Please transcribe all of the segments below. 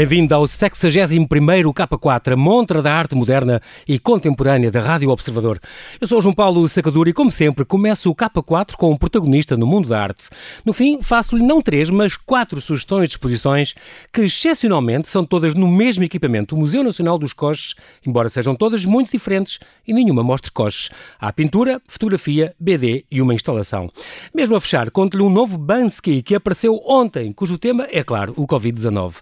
Bem-vindo ao 61º K4, a montra da arte moderna e contemporânea da Rádio Observador. Eu sou João Paulo Sacadura e, como sempre, começo o K4 com um protagonista no mundo da arte. No fim, faço-lhe não três, mas quatro sugestões de exposições que, excepcionalmente, são todas no mesmo equipamento, o Museu Nacional dos Coches, embora sejam todas muito diferentes e nenhuma mostre coches. Há pintura, fotografia, BD e uma instalação. Mesmo a fechar, conto-lhe um novo Bansky que apareceu ontem, cujo tema é, claro, o Covid-19.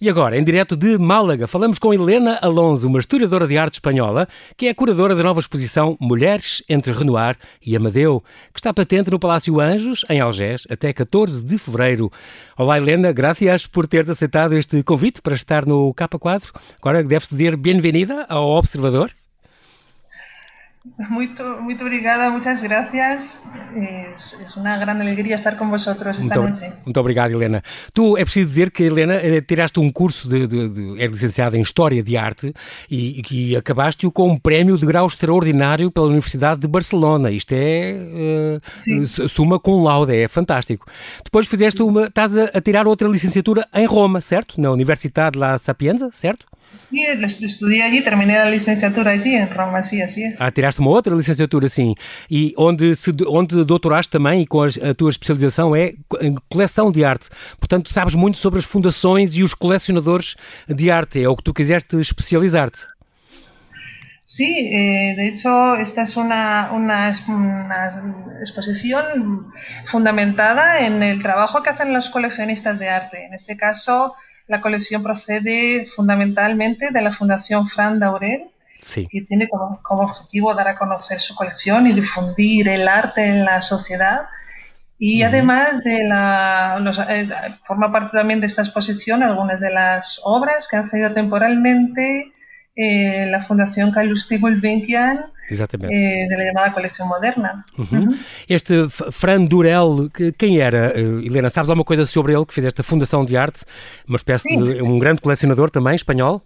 E agora, em direto de Málaga, falamos com Helena Alonso, uma historiadora de arte espanhola, que é curadora da nova exposição Mulheres entre Renoir e Amadeu, que está patente no Palácio Anjos, em Algés, até 14 de fevereiro. Olá, Helena, graças por teres aceitado este convite para estar no K4. Agora deve-se dizer bem-vinda ao Observador. Muito, muito obrigada, muchas gracias. Es, es, una gran alegría estar con vosotros esta muito, noche. Muito obrigado, Helena. Tu, é preciso dizer que, Helena, eh, tiraste um curso de, de, de é licenciada em História de Arte e que acabaste-o com um prémio de grau extraordinário pela Universidade de Barcelona. Isto é uh, suma com laude, é fantástico. Depois fizeste uma, estás a, a tirar outra licenciatura em Roma, certo? Na Universidade La Sapienza, certo? Sí, estudié allí, terminé la licenciatura allí en Roma, sí, así es. Ah, tiraste uma outra licenciatura, sim. E onde, se, onde doutoraste também, e com a, tua especialização é coleção de arte. Portanto, sabes muito sobre as fundações e os colecionadores de arte. É o que tu quiseste especializar-te. Sí, eh, de hecho, esta es una, una, una, exposición fundamentada en el trabajo que hacen los coleccionistas de arte. En este caso, la colección procede fundamentalmente de la Fundación Fran Daurel, sí. que tiene como, como, objetivo dar a conocer su colección y difundir el arte en la sociedad. Y uh -huh. además de la, los, eh, forma parte también de esta exposición algunas de las obras que han cedido temporalmente eh, la Fundación Calouste Gulbenkian. Eh, da chamada coleção moderna. Uhum. Uhum. Este Fran Durel, que, quem era? Helena, sabes alguma coisa sobre ele que fez esta fundação de arte? Uma espécie Sim. de um grande colecionador também, espanhol?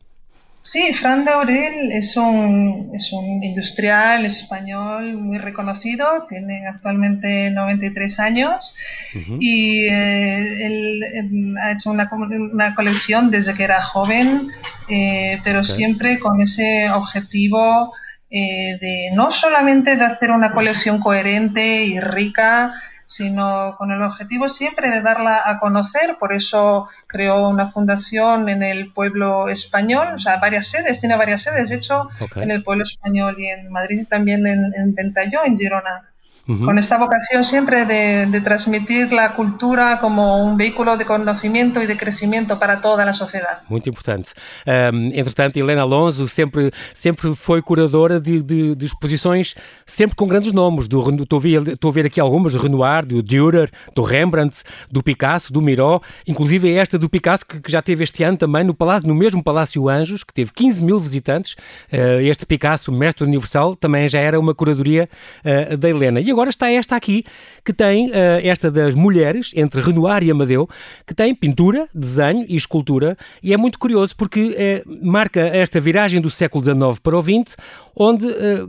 Sí, Fran Daurel es un, es un industrial español muy reconocido, tiene actualmente 93 años uh -huh. y eh, él, él, ha hecho una, una, colección desde que era joven, eh, pero okay. siempre con ese objetivo eh, de no solamente de hacer una colección coherente y rica, sino con el objetivo siempre de darla a conocer. Por eso creó una fundación en el pueblo español, o sea, varias sedes, tiene varias sedes, de hecho, okay. en el pueblo español y en Madrid también en, en Ventalló, en Girona. Uh -huh. Con esta vocación siempre de, de, transmitir la cultura como un vehículo de conocimiento y de crescimento para toda a sociedade. Muito importante. Um, entretanto, Helena Alonso sempre, sempre foi curadora de, de, de, exposições, sempre com grandes nomes. Do, estou, a ver, estou a ver aqui algumas, do Renoir, do Dürer, do Rembrandt, do Picasso, do Miró, inclusive esta do Picasso, que, que já teve este ano também no, palácio, no mesmo Palácio Anjos, que teve 15 mil visitantes. Uh, este Picasso, mestre universal, também já era uma curadoria uh, da Helena. E agora está esta aqui, que tem uh, esta das mulheres, entre Renoir e Amadeu, que tem pintura, desenho e escultura, e é muito curioso porque uh, marca esta viragem do século XIX para o XX, onde uh,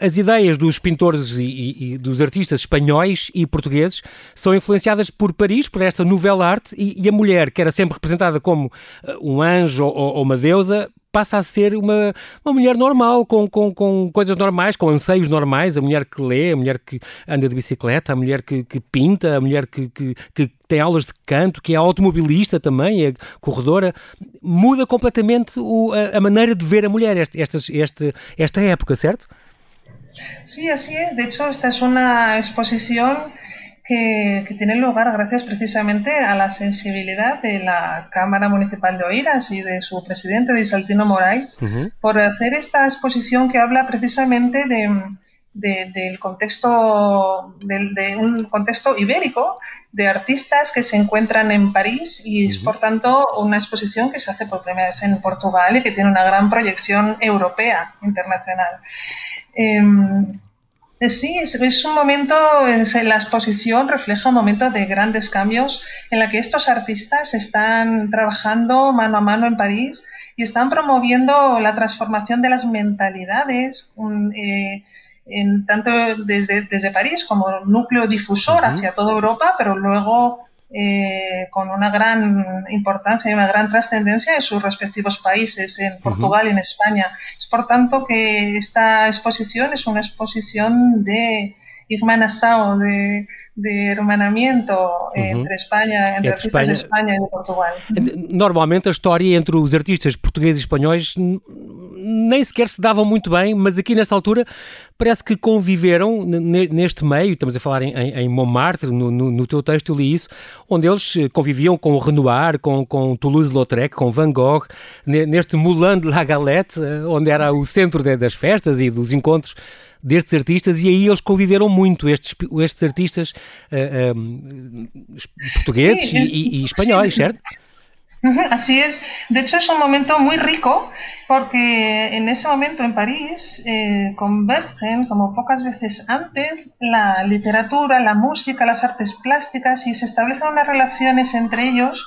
as ideias dos pintores e, e, e, dos artistas espanhóis e portugueses são influenciadas por Paris, por esta novela arte, e, e a mulher, que era sempre representada como um anjo ou, ou uma deusa, passa a ser uma, uma mulher normal, com, com, com coisas normais, com anseios normais, a mulher que lê, a mulher que anda de bicicleta, a mulher que, que pinta, a mulher que, que, que, tem aulas de canto, que é automobilista também, é corredora, muda completamente o, a, a, maneira de ver a mulher, este, esta, este, esta época, certo? Sí, así es. De hecho, esta es una exposición que, que, tiene lugar gracias precisamente a la sensibilidad de la Cámara Municipal de Oiras y de su presidente, de Saltino Moraes, uh -huh. por hacer esta exposición que habla precisamente de, de, del contexto, de, de, un contexto ibérico de artistas que se encuentran en París y es, por tanto, una exposición que se hace por primera vez en Portugal y que tiene una gran proyección europea, internacional. Eh, Sí, es, es, un momento, la exposición refleja un momento de grandes cambios en la que estos artistas están trabajando mano a mano en París y están promoviendo la transformación de las mentalidades, un, eh, en, tanto desde, desde París como núcleo difusor uh -huh. hacia toda Europa, pero luego eh, con una gran importancia y una gran trascendencia en sus respectivos países, en Portugal y en España. Es por tanto que esta exposición es una exposición de hermanasao, de, de hermanamiento uh -huh. entre Espanha, entre, entre artistas de Espanha e de Portugal. Normalmente a história entre os artistas portugueses e espanhóis nem sequer se davam muito bem, mas aqui nesta altura parece que conviveram neste meio, estamos a falar em, em Montmartre, no, no, no, teu texto eu li isso, onde eles eh, conviviam com o Renoir, com, com Toulouse-Lautrec, com Van Gogh, neste Moulin de la Galette, eh, onde era o centro das festas e dos encontros destes artistas e aí eles conviveram muito, estes, estes artistas uh, um, portugueses sí, e, e, espanhóis, certo? Así es. De hecho, es un momento muy rico porque en ese momento en París eh, convergen, como pocas veces antes, la literatura, la música, las artes plásticas y se establecen unas relaciones entre ellos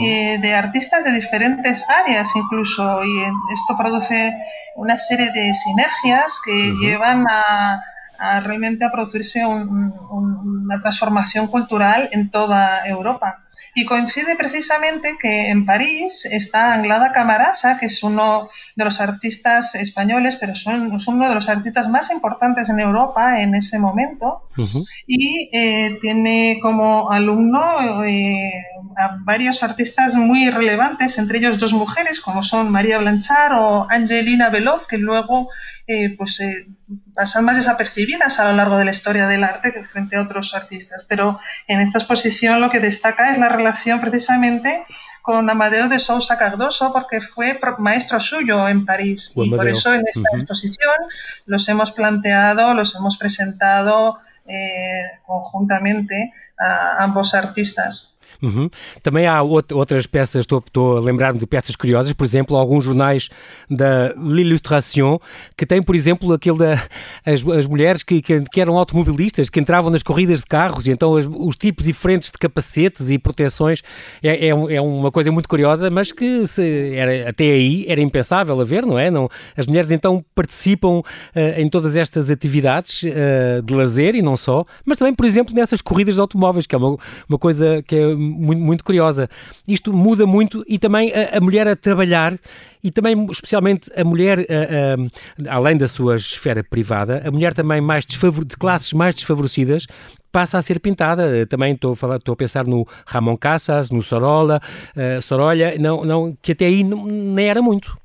eh, de artistas de diferentes áreas incluso. Y esto produce una serie de sinergias que llevan a, realmente a producirse una transformación cultural en toda Europa. Y coincide precisamente que en París está Anglada Camarasa, que es uno de los artistas españoles, pero son, es uno de los artistas más importantes en Europa en ese momento. Y eh, tiene como alumno eh, a varios artistas muy relevantes, entre ellos dos mujeres, como son María Blanchard o Angelina Belov, que luego eh, pues, eh, pasan más desapercibidas a lo largo de la historia del arte que frente a otros artistas. Pero en esta exposición lo que destaca es la relación precisamente con Amadeo de Sousa Cardoso, porque fue maestro suyo en París. y por eso en esta exposición los hemos planteado, los hemos presentado eh, conjuntamente a ambos artistas. Uhum. Também há outras peças, estou, estou a lembrar-me de peças curiosas, por exemplo, alguns jornais da L'Illustration que têm, por exemplo, aquele da, as, as mulheres que, que, que, eram automobilistas, que entravam nas corridas de carros e então as, os tipos diferentes de capacetes e proteções é, é, é uma coisa muito curiosa, mas que se, era, até aí era impensável a ver, não é? Não, as mulheres então participam uh, em todas estas atividades uh, de lazer e não só, mas também, por exemplo, nessas corridas de automóveis, que é uma, uma coisa que é muito, muito curiosa. Isto muda muito e também a, a mulher a trabalhar e também, especialmente, a mulher, a, a, além da sua esfera privada, a mulher também mais de classes mais desfavorecidas passa a ser pintada. Também estou a, falar, estou a pensar no Ramon Casas, no Sorolla, uh, não, não, que até aí não, nem era muito.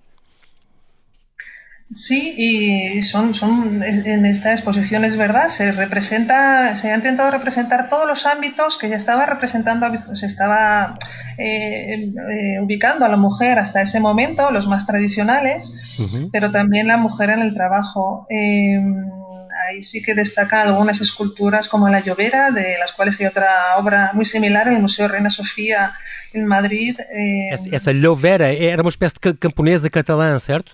Sí, y son, son en esta exposición es verdad, se representa, se ha intentado representar todos los ámbitos que ya estaba representando, se estaba eh, eh, ubicando a la mujer hasta ese momento, los más tradicionales, pero también la mujer en el trabajo. Em, ahí sí que destacan algunas esculturas como la llovera, de las cuales hay otra obra muy similar en el Museo Reina Sofía en Madrid. Eh, esa, llovera era una especie de camponesa catalán, ¿cierto?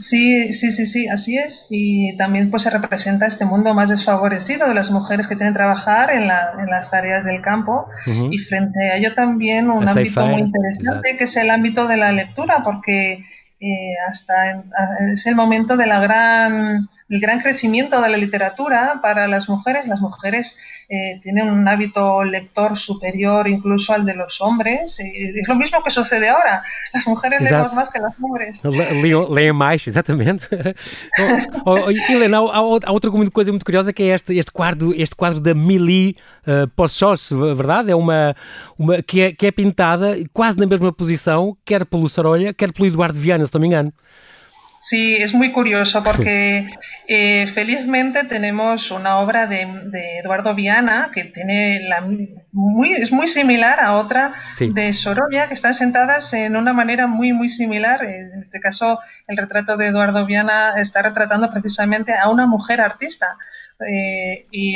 Sí, sí, sí, sí, así es. Y también pues se representa este mundo más desfavorecido de las mujeres que tienen que trabajar en, las tareas del campo. Y frente a ello también un ámbito muy interesante que es el ámbito de la lectura, porque eh, hasta es el momento de la gran el gran crecimiento de la literatura para las mujeres. Las mujeres eh, tienen un hábito lector superior incluso al de los hombres. Y es lo mismo que sucede ahora. Las mujeres Exato. leemos más que los hombres. Leem mais, exatamente. oh, oh, Helena, há, há, outra coisa muito curiosa que é este, este, quadro, este quadro da Millie uh, Pochos, verdade? É uma, uma que, é, que é pintada quase na mesma posição, quer pelo Sarolha, quer pelo Eduardo Viana, se não me engano. Sí, es muy curioso porque eh, felizmente tenemos una obra de, Eduardo Viana que tiene la, muy, es muy similar a otra de Sorolla que están sentadas en una manera muy muy similar. En este caso, el retrato de Eduardo Viana está retratando precisamente a una mujer artista. Eh, y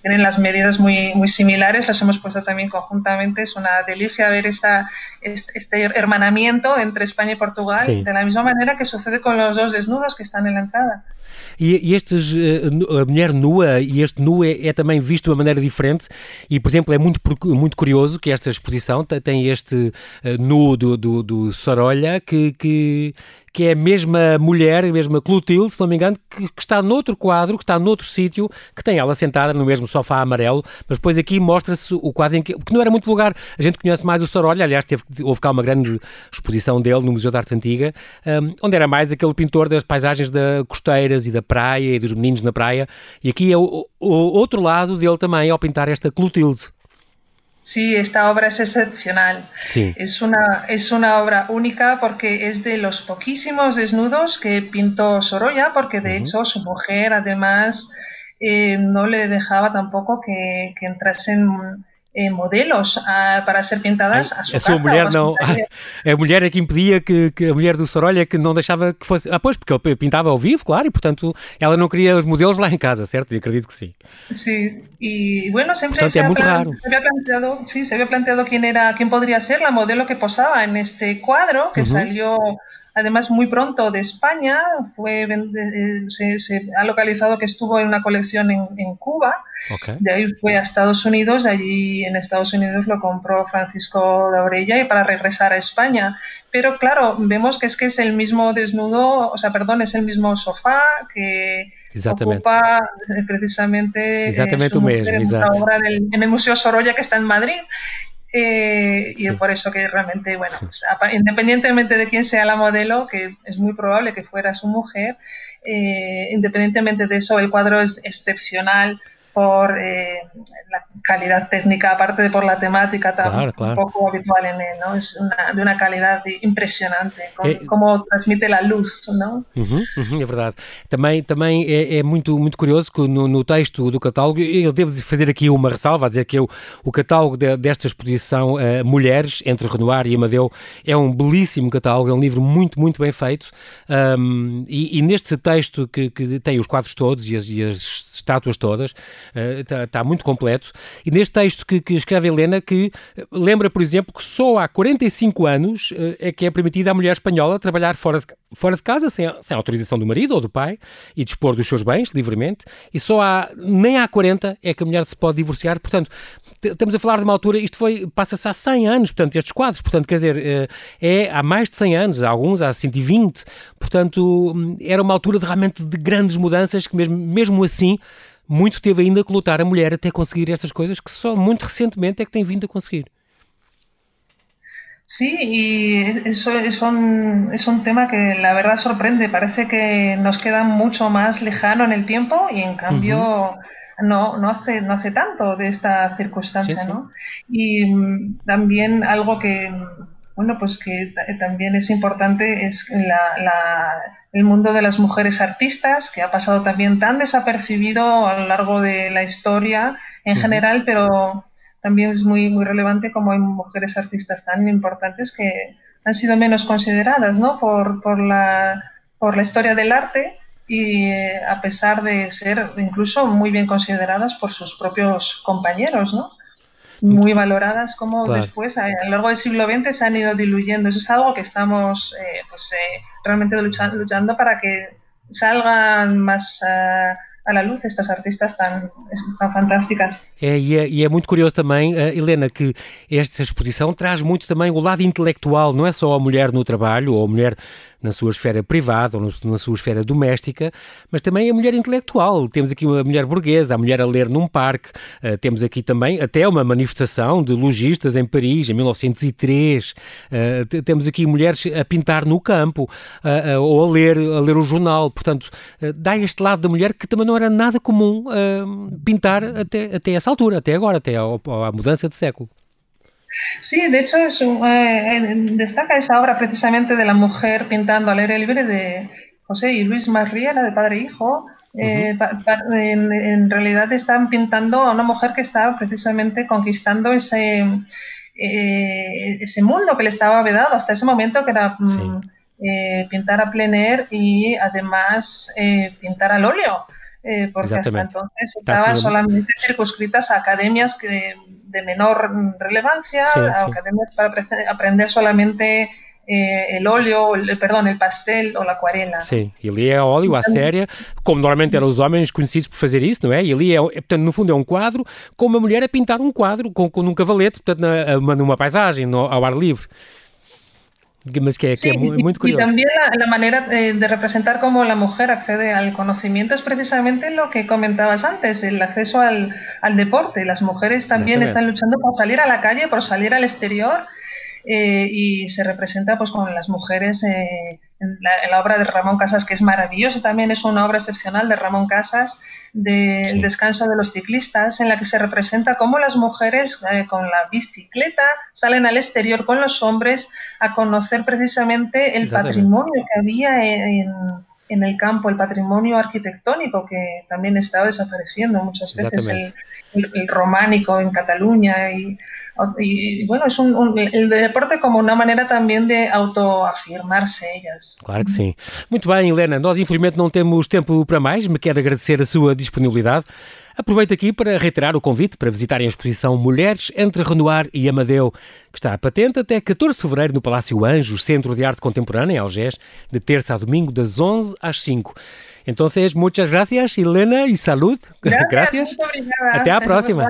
tienen las medidas muy, muy similares, las hemos puesto también conjuntamente. Es una delicia ver esta, este, hermanamiento entre España y Portugal, de la misma manera que sucede con los dos desnudos que están en la entrada. E, e estes, a mulher nua, e este nu é, é, também visto de uma maneira diferente, e por exemplo é muito, muito curioso que esta exposição tem este nu do, do, do Sorolha que, que que é a mesma mulher, a mesma Clotilde, se não me engano, que, que está noutro quadro, que está noutro sítio, que tem ela sentada no mesmo sofá amarelo, mas depois aqui mostra-se o quadro em que, que não era muito vulgar. A gente conhece mais o Sorolha, aliás, teve, houve cá uma grande exposição dele no Museu de Arte Antiga, um, onde era mais aquele pintor das paisagens da costeiras e da praia e dos meninos na praia, e aqui é o, o outro lado dele também ao pintar esta Clotilde. Sí, esta obra es excepcional. Sí. Es, una, es una obra única porque es de los poquísimos desnudos que pintó Sorolla, porque de hecho su mujer además eh, no le dejaba tampoco que, que entrasen eh, modelos a, para ser pintadas a sua, a sua mulher não. a mulher é que impedia que, que, a mulher do Sorolha que não deixava que fosse ah pois porque ele pintava ao vivo claro e portanto ela não queria os modelos lá em casa certo? E acredito que sim. Sí. Y bueno siempre portanto, se, é muito raro. se había planteado sí se había planteado quién era quién podría ser la modelo que posaba en este cuadro que uh -huh. salió además muy pronto de España, fue, eh, se, se, ha localizado que estuvo en una colección en, en Cuba, okay. de ahí fue a Estados Unidos, allí en Estados Unidos lo compró Francisco de Orella y para regresar a España. Pero claro, vemos que es que es el mismo desnudo, o sea, perdón, es el mismo sofá que ocupa precisamente Exactamente eh, mesmo, en, obra del, en el Museo Sorolla que está en Madrid Eh, y sí. por eso que realmente, bueno, pues, independientemente de quién sea la modelo, que es muy probable que fuera su mujer, eh, independientemente de eso, el cuadro es excepcional por eh, la calidad técnica, aparte de por la temática tan claro, claro. un poco habitual en él, ¿no? Es una, de uma qualidade impressionante, como, é, como transmite a luz, não? Uhum, uhum, é verdade. Também, também é, é, muito, muito curioso que no, no, texto do catálogo, eu devo fazer aqui uma ressalva, a dizer que eu, o catálogo de, desta exposição uh, Mulheres, entre Renoir e Amadeu, é um belíssimo catálogo, é um livro muito, muito bem feito, um, e, e, neste texto que, que, tem os quadros todos e as, e as estátuas todas, está, uh, tá muito completo. E neste texto que, que escreve Helena, que lembra, por exemplo, que só há 45 anos uh, é que é permitida à mulher espanhola trabalhar fora de, fora de casa, sem, sem autorização do marido ou do pai, e dispor dos seus bens livremente, e só há, nem há 40 é que a mulher se pode divorciar. Portanto, estamos a falar de uma altura, isto foi, passa-se há 100 anos, portanto, estes quadros, portanto, quer dizer, uh, é há mais de 100 anos, alguns há 120, portanto, hum, era uma altura de, realmente de grandes mudanças que mesmo, mesmo assim muito teve ainda que lutar a mulher até conseguir estas coisas que só muito recentemente é que tem vindo a conseguir. Sí, y eso es un, es un tema que la verdad sorprende. Parece que nos queda mucho más lejano en el tiempo y en cambio uh -huh. no, no, hace, no hace tanto de esta circunstancia, sí, sí. ¿no? Y mm, también algo que, bueno, pues que también es importante es la, la el mundo de las mujeres artistas, que ha pasado también tan desapercibido a lo largo de la historia en uh -huh. general, pero también es muy, muy relevante como hay mujeres artistas tan importantes que han sido menos consideradas ¿no? por, por, la, por la historia del arte y eh, a pesar de ser incluso muy bien consideradas por sus propios compañeros, ¿no? Muy valoradas como claro. después a, lo largo del siglo XX se han ido diluyendo. Eso es algo que estamos eh, pues, eh, realmente luchando, luchando, para que salgan más uh, a la luz estas artistas tan, tan fantásticas. É, e, é, e é muito curioso também, uh, Helena, que esta exposição traz muito também o lado intelectual, não é só a mulher no trabalho ou a mulher na sua esfera privada ou na sua esfera doméstica, mas também a mulher intelectual. Temos aqui uma mulher burguesa, a mulher a ler num parque, uh, temos aqui também até uma manifestação de lojistas em Paris, em 1903, uh, temos aqui mulheres a pintar no campo uh, ou a ler, a ler o jornal, portanto, dá este lado da mulher que também não era nada comum pintar até, até essa altura, até agora, até à mudança de século. Sí, de hecho es un, eh, destaca esa obra precisamente de la mujer pintando al aire libre de José y Luis Marriera, de padre e hijo. Eh, uh -huh. pa, pa, en, en, realidad están pintando a una mujer que está precisamente conquistando ese, eh, ese mundo que le estaba vedado hasta ese momento, que era sí. mm, pintar a plein air y además pintar al óleo. porque hasta entonces estaban solamente circunscritas a academias que de menor relevancia, sí, sí. academias para aprender solamente eh, el óleo, el, perdão, el pastel ou a aquarela. Sim, ali é óleo à séria, como normalmente eram os homens conhecidos por fazer isso, não é? E ali, é, portanto, no fundo é um quadro, com uma mulher a pintar um quadro com, com um cavalete, portanto, na, numa paisagem, no, ao ar livre. Mas que, sí, que es muy, curioso. Y también la, la manera de, de, representar cómo la mujer accede al conocimiento es precisamente lo que comentabas antes, el acceso al, al deporte. Las mujeres también están luchando por salir a la calle, por salir al exterior eh, y se representa pues con las mujeres eh, en, la, en, la, obra de Ramón Casas, que es maravilloso, también es una obra excepcional de Ramón Casas, del de sí. descanso de los ciclistas, en la que se representa cómo las mujeres eh, con la bicicleta salen al exterior con los hombres a conocer precisamente el patrimonio que había en, en el campo, el patrimonio arquitectónico que también estaba desapareciendo muchas veces, el, el, el, románico en Cataluña y y bueno, es un, un, el deporte como uma maneira também de autoafirmar-se. Claro que sim. Muito bem, Helena, nós infelizmente não temos tempo para mais, me quero agradecer a sua disponibilidade. Aproveito aqui para reiterar o convite para visitarem a exposição Mulheres entre Renoir e Amadeu, que está patente até 14 de fevereiro no Palácio Anjos, Centro de Arte Contemporânea, em Algés, de terça a domingo, das 11 às 5. Entonces, muchas gracias, Helena, y salud. Gracias. gracias. Até à próxima.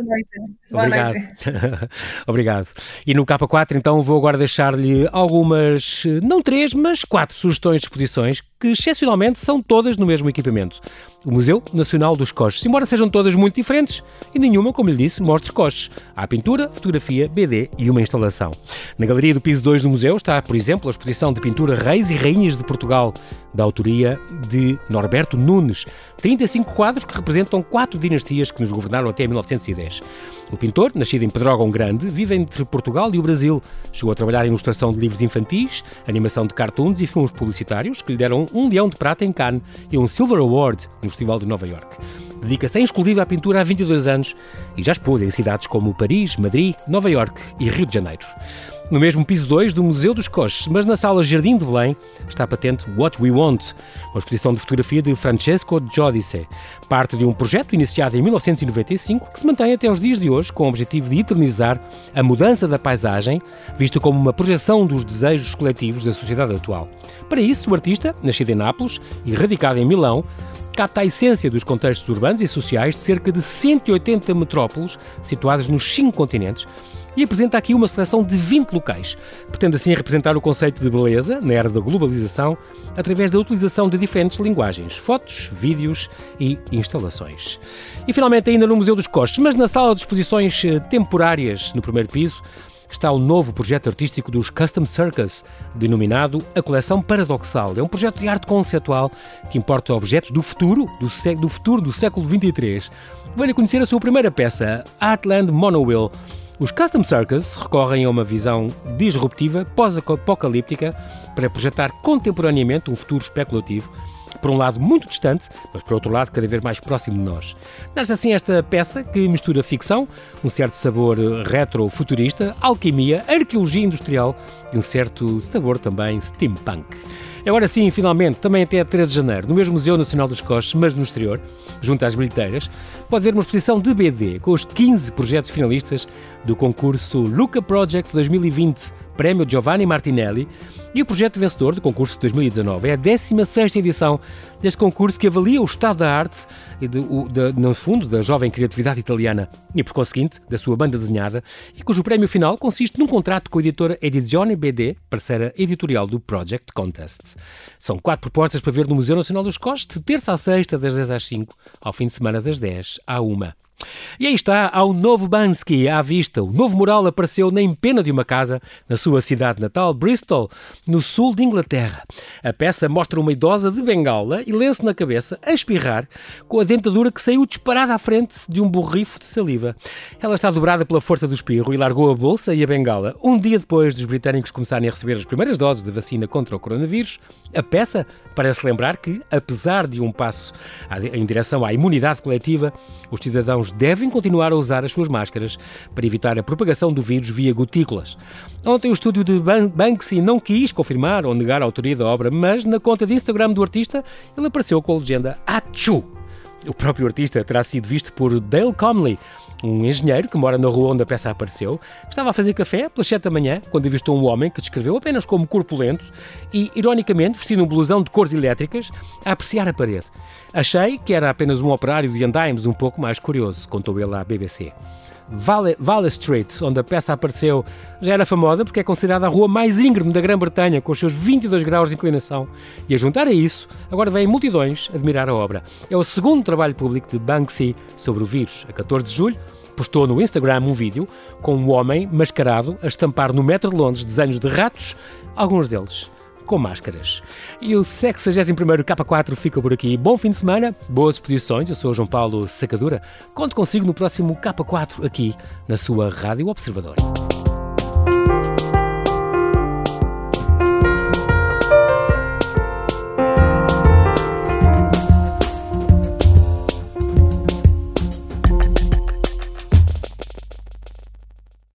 Obrigado. Obrigado. E no K4, então, vou agora deixar-lhe algumas, não três, mas quatro sugestões de exposições que, excepcionalmente, são todas no mesmo equipamento. O Museu Nacional dos Coches. Embora sejam todas muito diferentes, e nenhuma, como lhe disse, mostra coches. Há pintura, fotografia, BD e uma instalação. Na galeria do piso 2 do museu está, por exemplo, a exposição de pintura Reis e Rainhas de Portugal, da autoria de Norberto Nunes. 35 quadros que representam quatro dinastias que nos governaram até 1910. O pintor, nascido em Pedrógão Grande, vive entre Portugal e o Brasil. Chegou a trabalhar em ilustração de livros infantis, animação de cartoons e filmes publicitários que lhe deram um leão de prata em Cannes e um Silver Award no Festival de Nova York. Dedica-se em exclusiva à pintura há 22 anos e já expôs em cidades como Paris, Madrid, Nova York e Rio de Janeiro. No mesmo piso 2 do Museu dos Coches, mas na sala Jardim de Belém, está patente What We Want, uma exposição de fotografia de Francesco Giudice, parte de um projeto iniciado em 1995 que se mantém até os dias de hoje com o objetivo de eternizar a mudança da paisagem, visto como uma projeção dos desejos coletivos da sociedade atual. Para isso, o artista, nascido em Nápoles e radicado em Milão, capta a essência dos contextos urbanos e sociais de cerca de 180 metrópoles situadas nos cinco continentes e apresenta aqui uma seleção de 20 locais. Pretende assim representar o conceito de beleza na era da globalização através da utilização de diferentes linguagens, fotos, vídeos e instalações. E finalmente, ainda no Museu dos Costes, mas na sala de exposições eh, temporárias no primeiro piso, está o novo projeto artístico dos Custom Circus, denominado A Coleção Paradoxal. É um projeto de arte conceptual que importa objetos do futuro, do, do futuro do século XXIII. Venha conhecer a sua primeira peça, Artland Monowheel. Os Custom Circus recorrem a uma visão disruptiva, pós-apocalíptica, para projetar contemporaneamente um futuro especulativo por um lado muito distante, mas por outro lado cada vez mais próximo de nós. Nasce assim esta peça que mistura ficção, um certo sabor retro-futurista, alquimia, arqueologia industrial e um certo sabor também steampunk. Agora sim, finalmente, também até 13 de janeiro, no mesmo Museu Nacional dos Coches, mas no exterior, junto às bilheteiras, pode ver uma exposição de BD com os 15 projetos finalistas do concurso Luca Project 2020 Prémio Giovanni Martinelli e o projeto vencedor do concurso de 2019. É a 16ª edição deste concurso que avalia o estado da arte e, de, de, no fundo, da jovem criatividade italiana e, por conseguinte, da sua banda desenhada e cujo prémio final consiste num contrato com a editora Edizione BD, parceira editorial do Project Contest. São quatro propostas para ver no Museu Nacional dos Costes, terça a sexta, das 10 às 5, ao fim de semana das 10 à 1. E aí está, ao novo Bansky à vista. O novo mural apareceu na empena de uma casa na sua cidade natal, Bristol, no sul de Inglaterra. A peça mostra uma idosa de bengala e lenço na cabeça, a espirrar, com a dentadura que saiu disparada à frente de um borrifo de saliva. Ela está dobrada pela força do espirro e largou a bolsa e a bengala. Um dia depois dos britânicos começarem a receber as primeiras doses de vacina contra o coronavírus, a peça parece lembrar que, apesar de um passo em direção à imunidade coletiva, os cidadãos devem continuar a usar as suas máscaras para evitar a propagação do vírus via gotículas. Ontem o estúdio de Banksy não quis confirmar ou negar a autoria da obra, mas na conta de Instagram do artista ele apareceu com a legenda Achu. O próprio artista terá sido visto por Dale Comley um engenheiro que mora na rua onde a peça apareceu, estava a fazer café pelas 7 da manhã, quando avistou um homem que descreveu apenas como corpulento e, ironicamente, vestindo um blusão de cores elétricas, a apreciar a parede. Achei que era apenas um operário de andaimes um pouco mais curioso, contou ele à BBC. Vale, Street, onde a peça apareceu, já era famosa porque é considerada a rua mais íngreme da Grã-Bretanha, com os seus 22 graus de inclinação. E a juntar a isso, agora vêm multidões admirar a obra. É o segundo trabalho público de Banksy sobre o vírus. A 14 de julho, postou no Instagram um vídeo com um homem mascarado a estampar no metro de Londres desenhos de ratos, alguns deles com máscaras. E o 61º K4 fica por aqui. Bom fim de semana, boas exposições. Eu sou João Paulo Sacadura. Conto consigo no próximo K4 aqui na sua Rádio Observador.